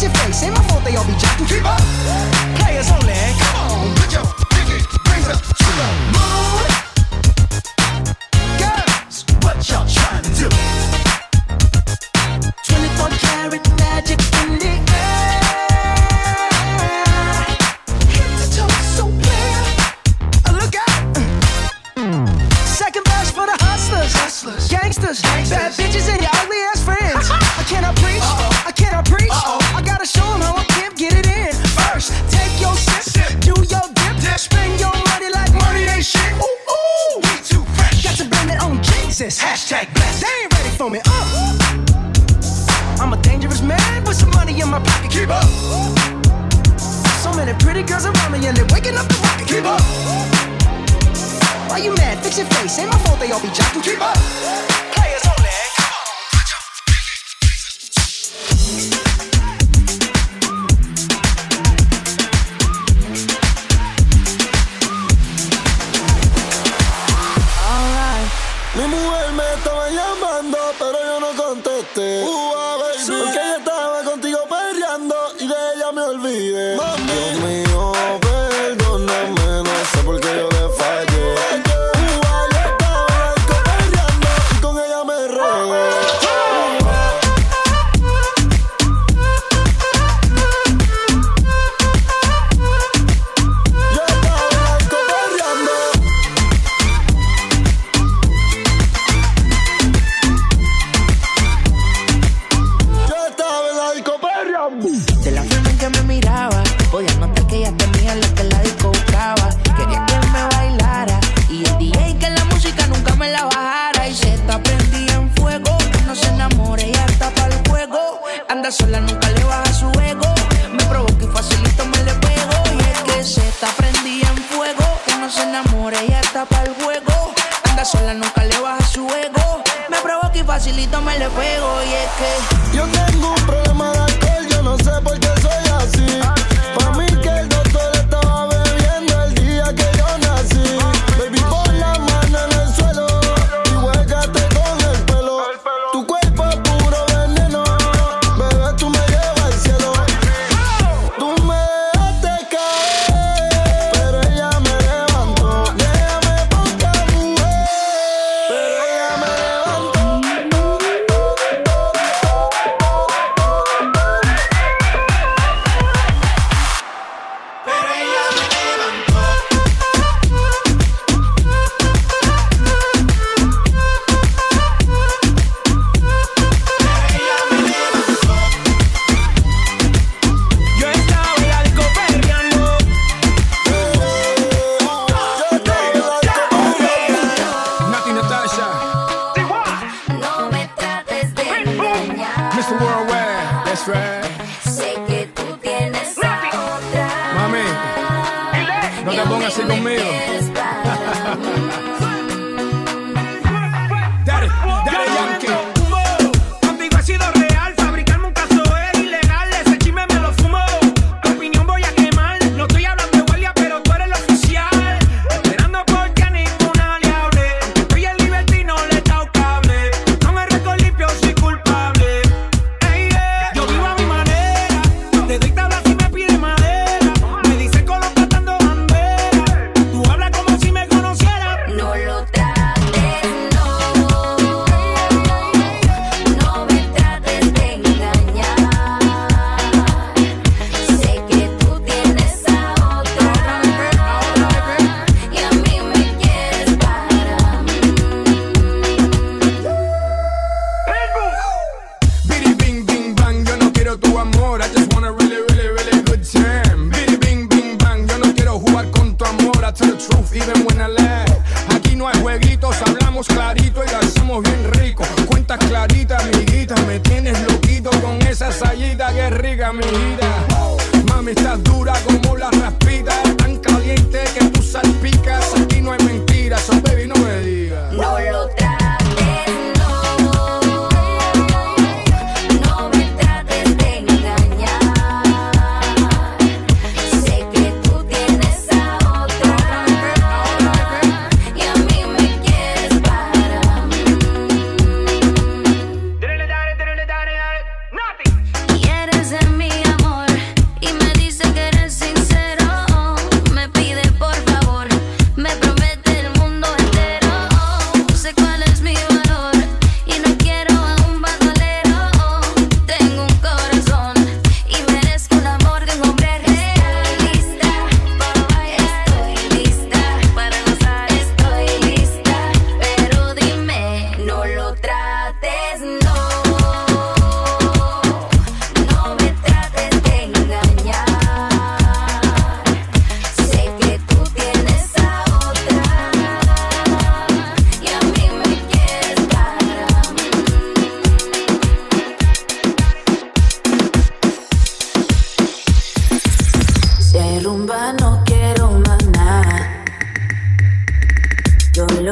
Speaker 17: Your face, ain't my fault they all be jacking. Keep up! Players only.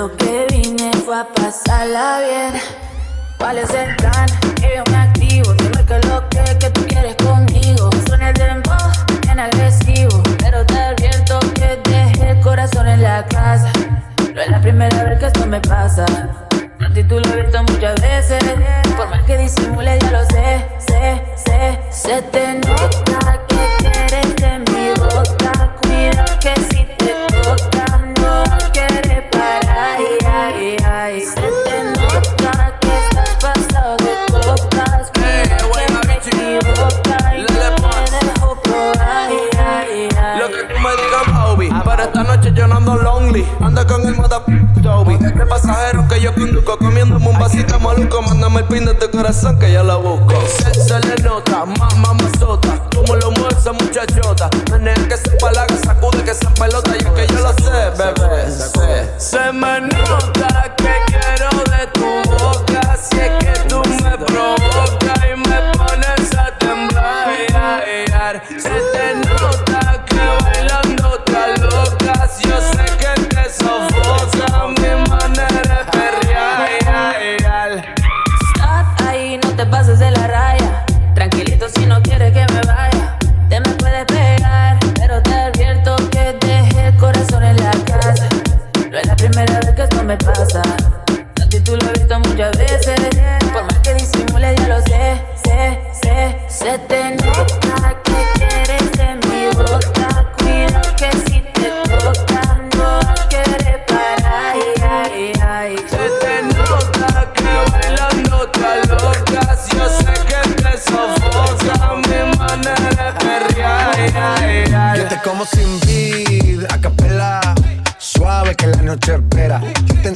Speaker 4: Lo que
Speaker 25: vine fue a pasarla bien. ¿Cuál es el plan? Que yo me activo, dime que lo que, que tú quieres conmigo. Suena el dembow en agresivo, pero te advierto que dejé el corazón en la casa. No es la primera vez que esto me pasa. Ti tú lo he visto muchas veces. Por más que disimule, ya lo sé, sé, sé. Se te nota que quieres de mi boca. Cuida que si te quieres parar. Ay, ay, ay. Se te nota que estás pasado de copas. Que te equivoca y no te dejo probar. Ay, ay, ay.
Speaker 26: Lo que tú me digas, Bobby. Pero esta noche yo no ando lonely. Ando con el moda Toby. De pasajero que yo conduzco. Comiéndome un vasito maluco. Mándame el pin de tu corazón que yo lo busco. Se, se le nota, mamá mazota. Como lo mueve esa muchachota. Menea que se palaga, sacude que se pelota. Y es que yo lo sé, bebé. Sé.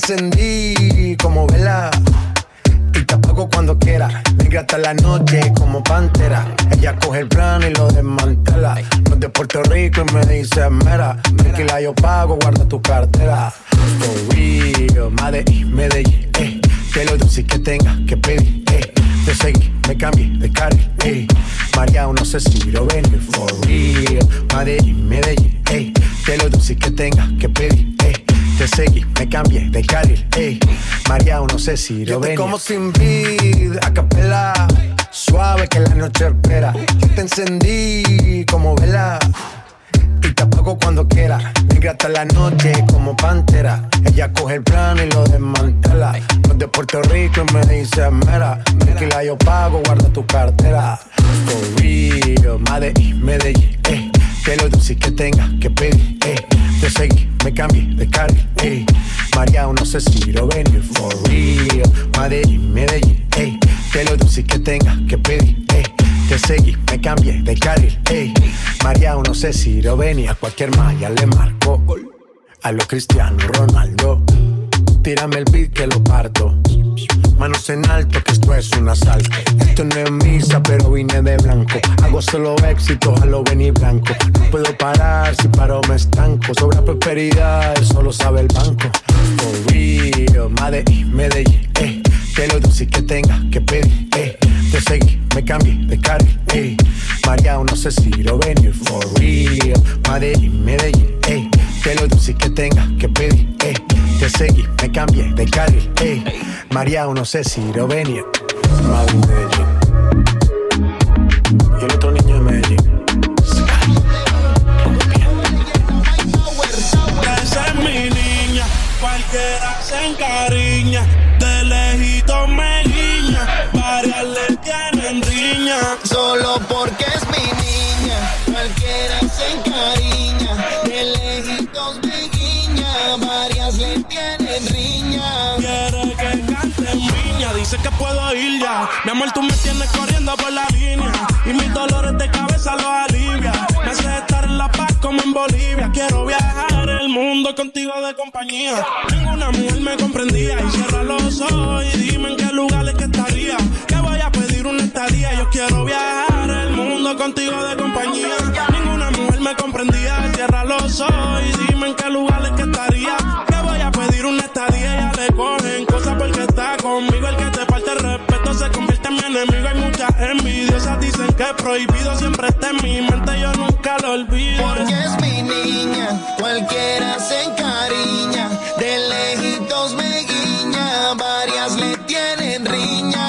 Speaker 23: Encendí como vela. Y te apago cuando quiera. Negra hasta la noche como pantera. Ella coge el plano y lo desmantela. No de Puerto Rico y me dice mera. Tranquila, yo pago, guarda tu cartera. For real, Medellín, Medellín, eh. Que lo dulce que tenga que pedir, eh. Te seguí, me cambié de carril, eh. María, no sé si lo ven, for real. Medellín, Medellín, eh. Que lo dulce que tenga que pedir, eh. Te seguí, me cambié de carril, eh. María, no sé si lo ven. Como sin vid, a capela. Suave que la noche espera. Yo te encendí como vela. Y te apago cuando quiera. Negra hasta la noche como pantera. Ella coge el plano y lo desmantela. No es de Puerto Rico y me dice mera. Tranquila, yo pago, guarda tu cartera. For real, Medellín, Medellín, eh. Que lo dulce que tenga que pedir, eh. Te seguí, me cambié de carril, eh. María, no sé si lo venir. For real, Medellín, Medellín, eh. Que lo dulce que tenga que pedir, eh. Te seguí, me cambié de carril, ey. María, no sé si lo venía, cualquier malla le marco. A lo Cristiano Ronaldo, tírame el beat que lo parto. Manos en alto, que esto es un asalto. Esto no es misa, pero vine de blanco. Hago solo éxito, a lo venir blanco. No puedo parar, si paro me estanco. Sobra prosperidad, eso lo sabe el banco. For real, Medellín, Medellín, eh. Que lo dulce que tenga que pedir, eh. Te seguí, me cambié de carril, eh. María, no sé si lo venir, for real. Medellín, Medellín, eh. Que lo dulce que tenga que pedir, eh. Te seguí, me cambié de carril, eh. María, no sé si lo venir. Medellín. Y el otro niño de Medellín.
Speaker 6: Esa es mi niña, cualquiera se encariña, de lejito me guiña, varias le tienen riña.
Speaker 27: Solo porque es mi niña, cualquiera se encariña, varias le tienen riña.
Speaker 6: Quiere que cante niña, dice que puedo ir ya. Mi amor, tú me tienes corriendo por la línea y mis dolores de cabeza los alivia. Me hace estar en la paz como en Bolivia. Quiero viajar el mundo contigo de compañía. Ninguna mujer me comprendía y cierra los ojos y dime en qué lugares que estaría. Que voy a pedir una estadía. Yo quiero viajar el mundo contigo de compañía. Ninguna mujer me comprendía. Cierra los ojos y dime en qué lugares que cogen cosas porque está conmigo. El que te falta el respeto se convierte en mi enemigo. Hay muchas envidiosas dicen que prohibido, siempre está en mi mente, yo nunca lo olvido.
Speaker 27: Porque es mi niña, cualquiera se encariña, de lejitos me guiña, varias le tienen riña.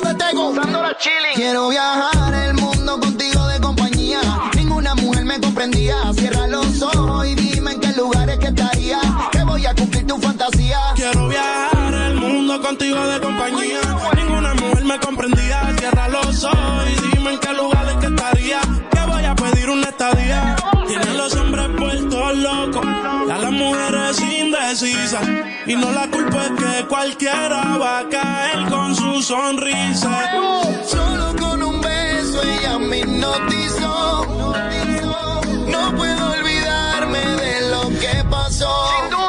Speaker 27: Disco de. Quiero viajar el mundo contigo de compañía. Ninguna mujer me comprendía. Cierra los ojos y dime en qué lugares que estaría. Que voy a cumplir tu fantasía.
Speaker 6: Quiero viajar el mundo contigo de compañía. Ninguna mujer me comprendía. Cierra los ojos y dime en qué lugares que estaría. Que voy a pedir una estadía. Tienen los hombres puestos locos. Y a las mujeres indecisas. Y no la culpa es que cualquiera va a caer con su sonrisa.
Speaker 27: Solo con un beso ella me hipnotizó. No puedo olvidarme de lo que pasó.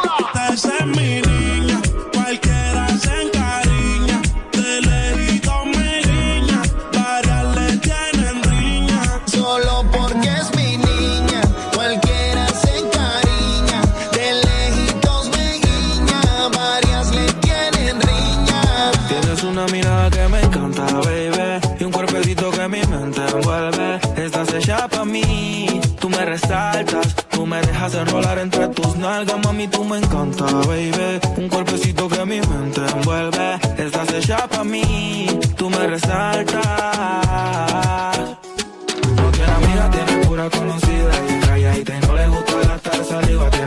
Speaker 6: Me
Speaker 3: dejas enrolar entre tus nalgas, mami, tú me encanta, baby. Un cuerpecito que mi mente envuelve. Estás hecha pa' mí, tú me resaltas. No tiene amiga, tiene pura conocida y calladita y no le gusta gastar saliva. Tiene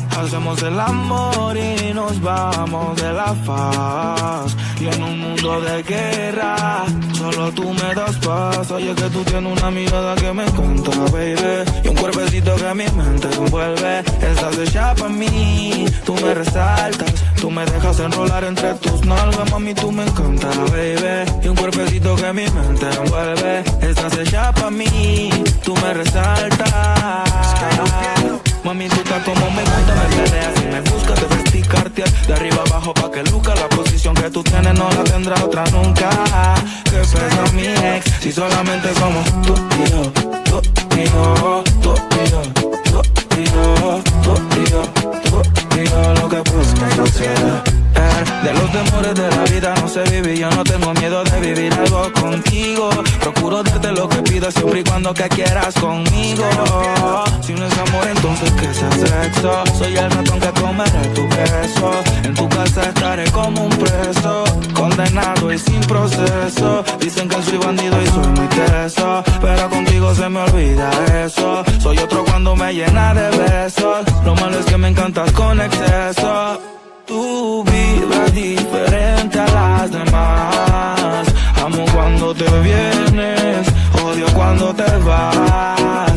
Speaker 3: Hacemos el amor y nos vamos de la faz. Y en un mundo de guerra, solo tú me das paz. Oye, que tú tienes una mirada que me encanta, baby. Y un cuerpecito que mi mente envuelve. Estás hecha pa' mí, tú me resaltas. Tú me dejas enrolar entre tus nalgas, mami, tú me encanta, baby. Y un cuerpecito que mi mente envuelve. Estás hecha pa' mí, tú me resaltas. Mami, tú estás como me gusta, me peleas y me buscas, te ves picarte de arriba abajo pa' que luca la posición que tú tienes no la tendrá otra nunca. Que pesa mi ex, si solamente somos tú y yo, tú y yo, tú y yo, tú y yo, tú y yo, tú y yo, lo que podemos hacer. Eh, De los temores de la vida no sé vivir, yo no tengo miedo de vivir algo contigo. Procuro darte lo que pidas siempre y cuando que quieras conmigo. Si no es amor, entonces que sea sexo. Soy el ratón que comeré tu queso. En tu casa estaré como un preso, condenado y sin proceso. Dicen que soy bandido y soy muy teso, pero contigo se me olvida eso. Soy otro cuando me llena de besos. Lo malo es que me encantas con exceso. Tú vibras diferente a las demás. Amo cuando te vienes, odio cuando te vas.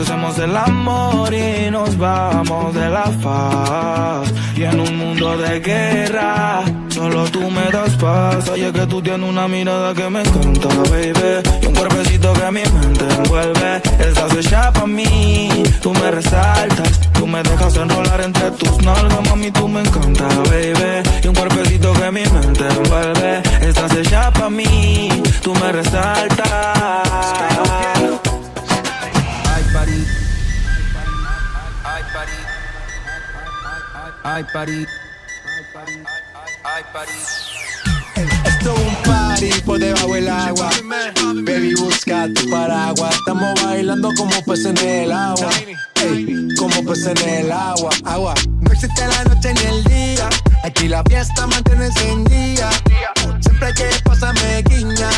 Speaker 3: Hacemos el amor y nos vamos de la faz. Y en un mundo de guerra, solo tú me das paz. Oye, que tú tienes una mirada que me encanta, baby. Y un cuerpecito que mi mente envuelve. Estás hecha pa' mí, tú me resaltas. Tú me dejas enrolar entre tus nalgas, mami, tú me encanta, baby. Y un cuerpecito que mi mente envuelve. Estás hecha pa' mí, tú me resaltas.
Speaker 28: Party. Ay, party. Ay, party. Ay, party.
Speaker 23: Esto es un party por debajo del agua. Baby, busca tu paraguas. Estamos bailando como peces en el agua. Como peces en el agua. Agua. No existe la noche ni el día. Aquí la fiesta mantiene encendida. Siempre que pasa me guiña.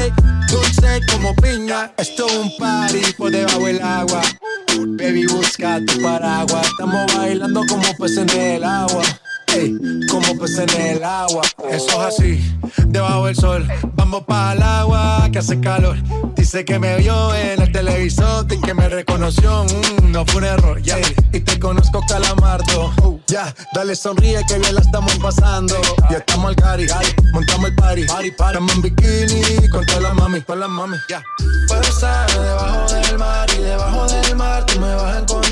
Speaker 23: ey, dulce como piña. Esto es un party por debajo del agua. Baby, busca tu paraguas. Estamos bailando como peces en el agua. Como peces en el agua. Eso es así, debajo del sol. Vamos para el agua que hace calor. Dice que me vio en el televisor y que me reconoció. Mm, no fue un error, ya. Y te conozco, calamardo. Ya, dale sonríe que bien la estamos pasando. Ya estamos al cari, montamos el party. party, party. Estamos en bikini con todas las mami, con las mami, ya. Puedo estar debajo del mar y debajo del mar tú me vas a encontrar.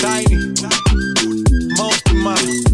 Speaker 23: tiny. Most of my